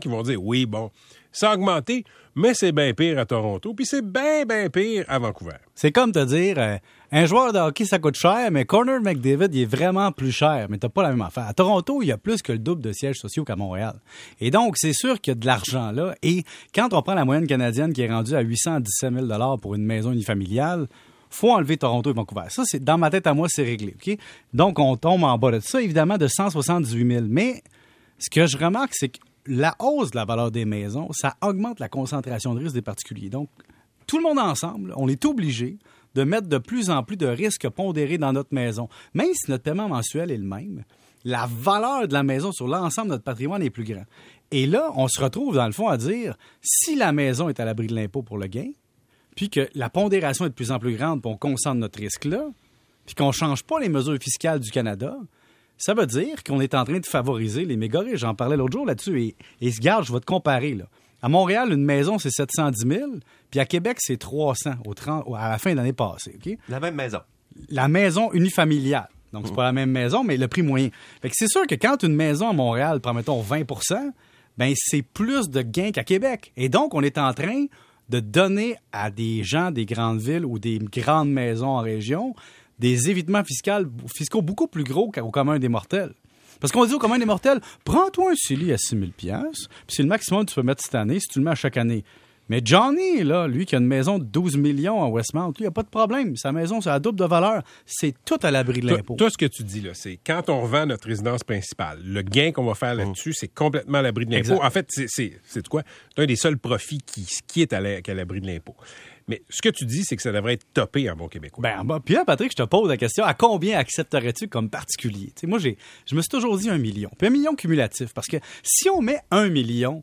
qui vont dire oui, bon, ça a augmenté, mais c'est bien pire à Toronto, puis c'est bien, bien pire à Vancouver. C'est comme te dire, euh, un joueur de hockey, ça coûte cher, mais Corner McDavid, il est vraiment plus cher, mais t'as pas la même affaire. À Toronto, il y a plus que le double de sièges sociaux qu'à Montréal. Et donc, c'est sûr qu'il y a de l'argent là. Et quand on prend la moyenne canadienne qui est rendue à 817 000 pour une maison unifamiliale, faut enlever Toronto et Vancouver. Ça, c'est dans ma tête à moi, c'est réglé. ok? Donc, on tombe en bas de ça, évidemment, de 178 000. Mais ce que je remarque, c'est que la hausse de la valeur des maisons, ça augmente la concentration de risque des particuliers. Donc, tout le monde ensemble, on est obligé de mettre de plus en plus de risques pondérés dans notre maison. Même si notre paiement mensuel est le même, la valeur de la maison sur l'ensemble de notre patrimoine est plus grand. Et là, on se retrouve dans le fond à dire, si la maison est à l'abri de l'impôt pour le gain, puis que la pondération est de plus en plus grande, puis on concentre notre risque là, puis qu'on ne change pas les mesures fiscales du Canada, ça veut dire qu'on est en train de favoriser les méga riches. J'en parlais l'autre jour là-dessus. Et, et ce garde, je vais te comparer. Là. À Montréal, une maison, c'est 710 000, puis à Québec, c'est 300 au 30, à la fin de l'année passée. La même maison. La maison unifamiliale. Donc, c'est pas la même maison, mais le prix moyen. Fait que c'est sûr que quand une maison à Montréal prend, mettons, 20% ben c'est plus de gains qu'à Québec. Et donc, on est en train de donner à des gens des grandes villes ou des grandes maisons en région des évitements fiscaux, fiscaux beaucoup plus gros qu'au commun des mortels. Parce qu'on dit au commun des mortels, prends-toi un CELI à 6 000 puis c'est le maximum que tu peux mettre cette année si tu le mets à chaque année. Mais Johnny, là, lui qui a une maison de 12 millions à Westmount, lui, il a pas de problème. Sa maison, c'est à double de valeur. C'est tout à l'abri de l'impôt. Tout ce que tu dis, là, c'est quand on revend notre résidence principale, le gain qu'on va faire là-dessus, c'est complètement à l'abri de l'impôt. En fait, c'est quoi? C'est un des seuls profits qui, qui est à l'abri de l'impôt. Mais ce que tu dis, c'est que ça devrait être topé en bon québécois. Ben, puis là, Patrick, je te pose la question, à combien accepterais-tu comme particulier? moi, j'ai, je me suis toujours dit un million. Puis un million cumulatif, parce que si on met un million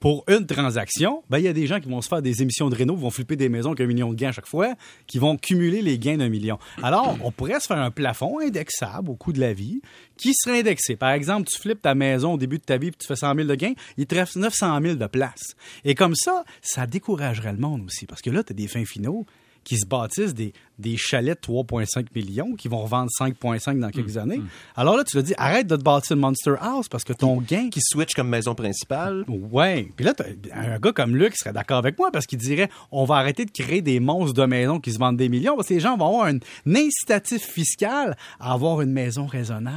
pour une transaction, ben, il y a des gens qui vont se faire des émissions de Renault, vont flipper des maisons avec un million de gains à chaque fois, qui vont cumuler les gains d'un million. Alors, on pourrait se faire un plafond indexable au coût de la vie qui serait indexé. Par exemple, tu flippes ta maison au début de ta vie puis tu fais 100 000 de gains, il te reste 900 000 de place. Et comme ça, ça découragerait le monde aussi parce que là, tu as des fins finaux qui se bâtissent des, des chalets de 3,5 millions qui vont revendre 5,5 dans quelques mm. années. Alors là, tu te dis, arrête de te bâtir une Monster House parce que ton gain. Qui switch comme maison principale. Ouais. Puis là, un gars comme Luc serait d'accord avec moi parce qu'il dirait, on va arrêter de créer des monstres de maisons qui se vendent des millions parce que les gens vont avoir un incitatif fiscal à avoir une maison raisonnable.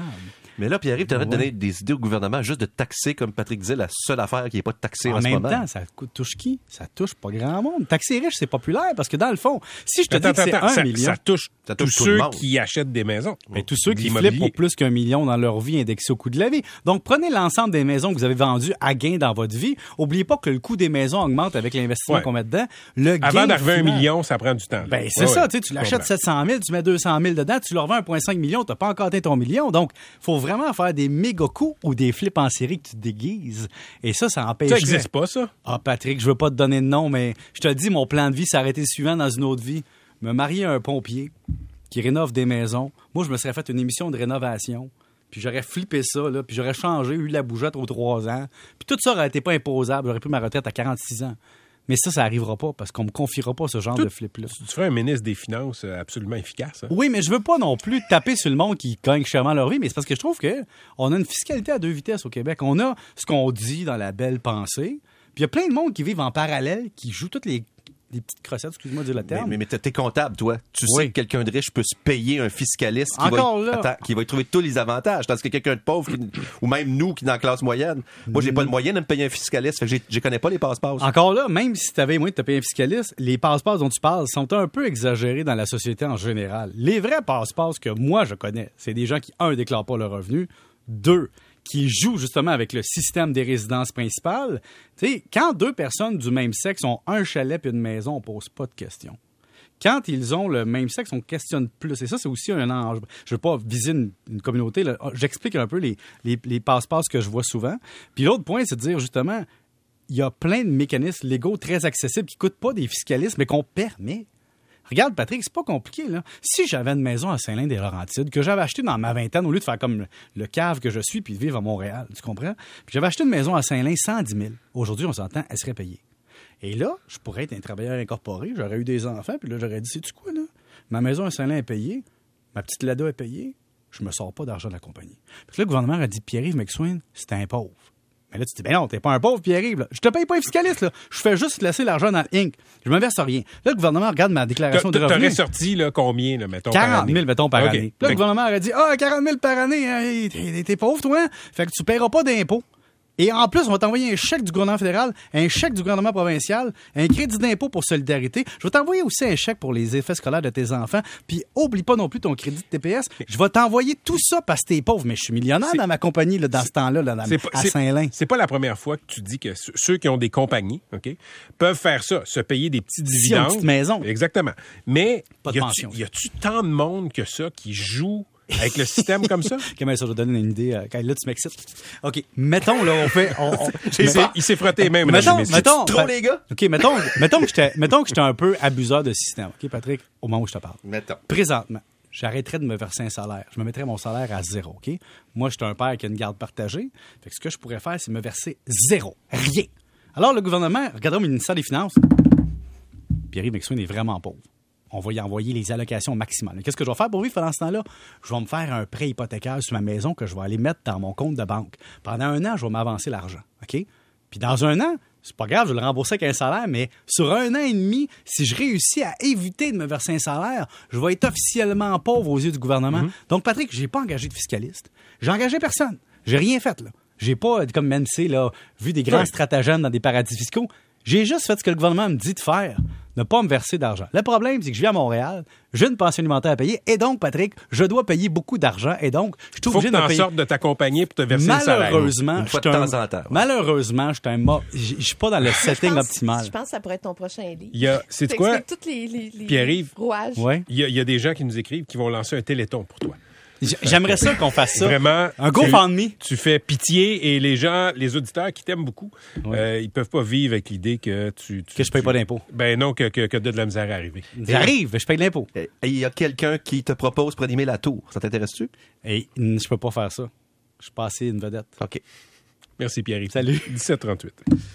Mais là, Pierre-Yves, tu de donner des idées au gouvernement juste de taxer, comme Patrick disait, la seule affaire qui n'est pas taxée en, en ce moment. En même temps, ça touche qui? Ça touche pas grand monde. Taxer riche, c'est populaire parce que dans le fond, si je te dis que c'est un million... Ça touche, ça touche tous ceux qui achètent des maisons. Mais tous ceux qui flippent pour plus qu'un million dans leur vie indexé au coût de la vie. Donc, prenez l'ensemble des maisons que vous avez vendues à gain dans votre vie. Oubliez pas que le coût des maisons augmente avec l'investissement qu'on met dedans. Le Avant d'arriver à un million, ça prend du temps. Ben, c'est ça. Tu l'achètes 700 000, tu mets 200 000 dedans, tu leur vends 1,5 million, tu n'as pas encore atteint ton million. Donc, faut vraiment faire des Goku ou des flips en série que tu déguises. Et ça, ça empêche. Ça n'existe pas, ça? Ah, Patrick, je veux pas te donner de nom, mais je te dis, mon plan de vie arrêté suivant dans une autre vie. Me marier à un pompier qui rénove des maisons. Moi, je me serais fait une émission de rénovation. Puis j'aurais flippé ça, là, puis j'aurais changé, eu la bougeotte aux trois ans. Puis tout ça aurait été pas imposable. J'aurais pris ma retraite à 46 ans. Mais ça, ça n'arrivera pas parce qu'on me confiera pas ce genre de flip-là. Tu ferais un ministre des Finances euh, absolument efficace. Hein? Oui, mais je veux pas non plus taper sur le monde qui gagne chèrement leur vie, mais c'est parce que je trouve que on a une fiscalité à deux vitesses au Québec. On a ce qu'on dit dans la belle pensée, puis il y a plein de monde qui vivent en parallèle, qui jouent toutes les des petites crossettes, excuse-moi de dire le terme. Mais, mais, t'es comptable, toi. Tu sais que quelqu'un de riche peut se payer un fiscaliste qui, va, qui va y trouver tous les avantages. Tandis que quelqu'un de pauvre, ou même nous qui dans la classe moyenne, moi, j'ai pas le moyen de me payer un fiscaliste. Fait que je connais pas les passe-passe. Encore là, même si tu avais moyen de te payer un fiscaliste, les passe-passe dont tu parles sont un peu exagérés dans la société en général. Les vrais passe-passe que moi je connais, c'est des gens qui, un, déclarent pas leur revenu, deux, qui joue justement avec le système des résidences principales. quand deux personnes du même sexe ont un chalet et une maison, on pose pas de questions. Quand ils ont le même sexe, on questionne plus. Et ça, c'est aussi un ange. Je veux pas viser une, communauté. J'explique un peu les, les, les passe-passe que je vois souvent. Puis l'autre point, c'est de dire justement, il y a plein de mécanismes légaux très accessibles qui coûtent pas des fiscalistes, mais qu'on permet. Regarde, Patrick, c'est pas compliqué, là. Si j'avais une maison à Saint-Lin-des-Laurentides que j'avais achetée dans ma vingtaine, au lieu de faire comme le, cave que je suis puis de vivre à Montréal, tu comprends? Puis j'avais acheté une maison à Saint-Lin 110 000. Aujourd'hui, on s'entend, elle serait payée. Et là, je pourrais être un travailleur incorporé, j'aurais eu des enfants, puis là, j'aurais dit, sais-tu quoi, là? Ma maison à Saint-Lin est payée, ma petite Lada est payée, je me sors pas d'argent de la compagnie. Puis là, le gouvernement a dit, Pierre-Yves McSween, c'est un pauvre. Mais là, tu dis, ben non, t'es pas un pauvre, Pierre-Yves. Je te paye pas un fiscaliste, là. Je fais juste laisser l'argent dans l'Inc. Je me verse rien. Là, le gouvernement regarde ma déclaration de revenus. T'aurais sorti, là, combien, là, mettons, 40 000, mettons, par année. Là, le gouvernement aurait dit, ah, 40 000 par année, hein, t'es pauvre, toi. Fait que tu paieras pas d'impôts. Et en plus, on va t'envoyer un chèque du gouvernement fédéral, un chèque du gouvernement provincial, un crédit d'impôt pour solidarité. Je vais t'envoyer aussi un chèque pour les effets scolaires de tes enfants. Puis oublie pas non plus ton crédit de TPS. Je vais t'envoyer tout ça parce que t'es pauvre. Mais je suis millionnaire dans ma compagnie là, dans ce temps-là, là, à Saint-Lin. C'est pas la première fois que tu dis que ceux qui ont des compagnies, OK, peuvent faire ça, se payer des petits dividendes. une petite maison. Exactement. Mais y a-tu tant de monde que ça qui joue avec le système comme ça? Comment ça, je vais donner une idée. Euh, là, tu m'excites? OK. Mettons, là, on fait. il s'est frotté même. Mettons, mettons, trop, les gars. OK, mettons, mettons que j'étais, mettons que j'étais un peu abuseur de système. OK, Patrick, au moment où je te parle. Mettons. Présentement, j'arrêterais de me verser un salaire. Je me mettrais mon salaire à zéro, OK? Moi, je suis un père qui a une garde partagée. Fait que ce que je pourrais faire, c'est me verser zéro. Rien. Alors, le gouvernement, regardons le ministère des Finances. Pierre-Yves est vraiment pauvre on va y envoyer les allocations maximales. Qu'est-ce que je vais faire pour vivre pendant ce temps-là? Je vais me faire un prêt hypothécaire sur ma maison que je vais aller mettre dans mon compte de banque. Pendant un an, je vais m'avancer l'argent. OK? Puis dans un an, c'est pas grave, je vais le rembourser avec un salaire, mais sur un an et demi, si je réussis à éviter de me verser un salaire, je vais être officiellement pauvre aux yeux du gouvernement. Mm-hmm. Donc, Patrick, j'ai pas engagé de fiscaliste. J'ai engagé personne. J'ai rien fait, là. J'ai pas, comme MC, là, vu des grands stratagèmes dans des paradis fiscaux. J'ai juste fait ce que le gouvernement me dit de faire ne pas me verser d'argent. Le problème, c'est que je vis à Montréal, j'ai une pension alimentaire à payer, et donc, Patrick, je dois payer beaucoup d'argent, et donc, je suis obligé de payer. sorte de t'accompagner pour te verser Malheureusement, une fois de temps en temps. Malheureusement, je suis suis pas dans le setting optimal. Je pense que ça pourrait être ton prochain livre. Il y a, c'est quoi? Toutes les, les, les Pierre-Yves, ouais. il, y a, il y a des gens qui nous écrivent qui vont lancer un téléthon pour toi. J'aimerais ça qu'on fasse ça. Vraiment. Un GoFundMe. Tu, tu fais pitié et les gens, les auditeurs qui t'aiment beaucoup, euh, ils peuvent pas vivre avec l'idée que tu, Que je paye pas d'impôts. Ben non, que, que, que de la misère arriver. J'arrive, je paye de l'impôt. Il y a quelqu'un qui te propose pour animer la tour. Ça t'intéresse-tu? Et je peux pas faire ça. Je suis pas assez une vedette. OK. Merci Pierre. Salut. 1738.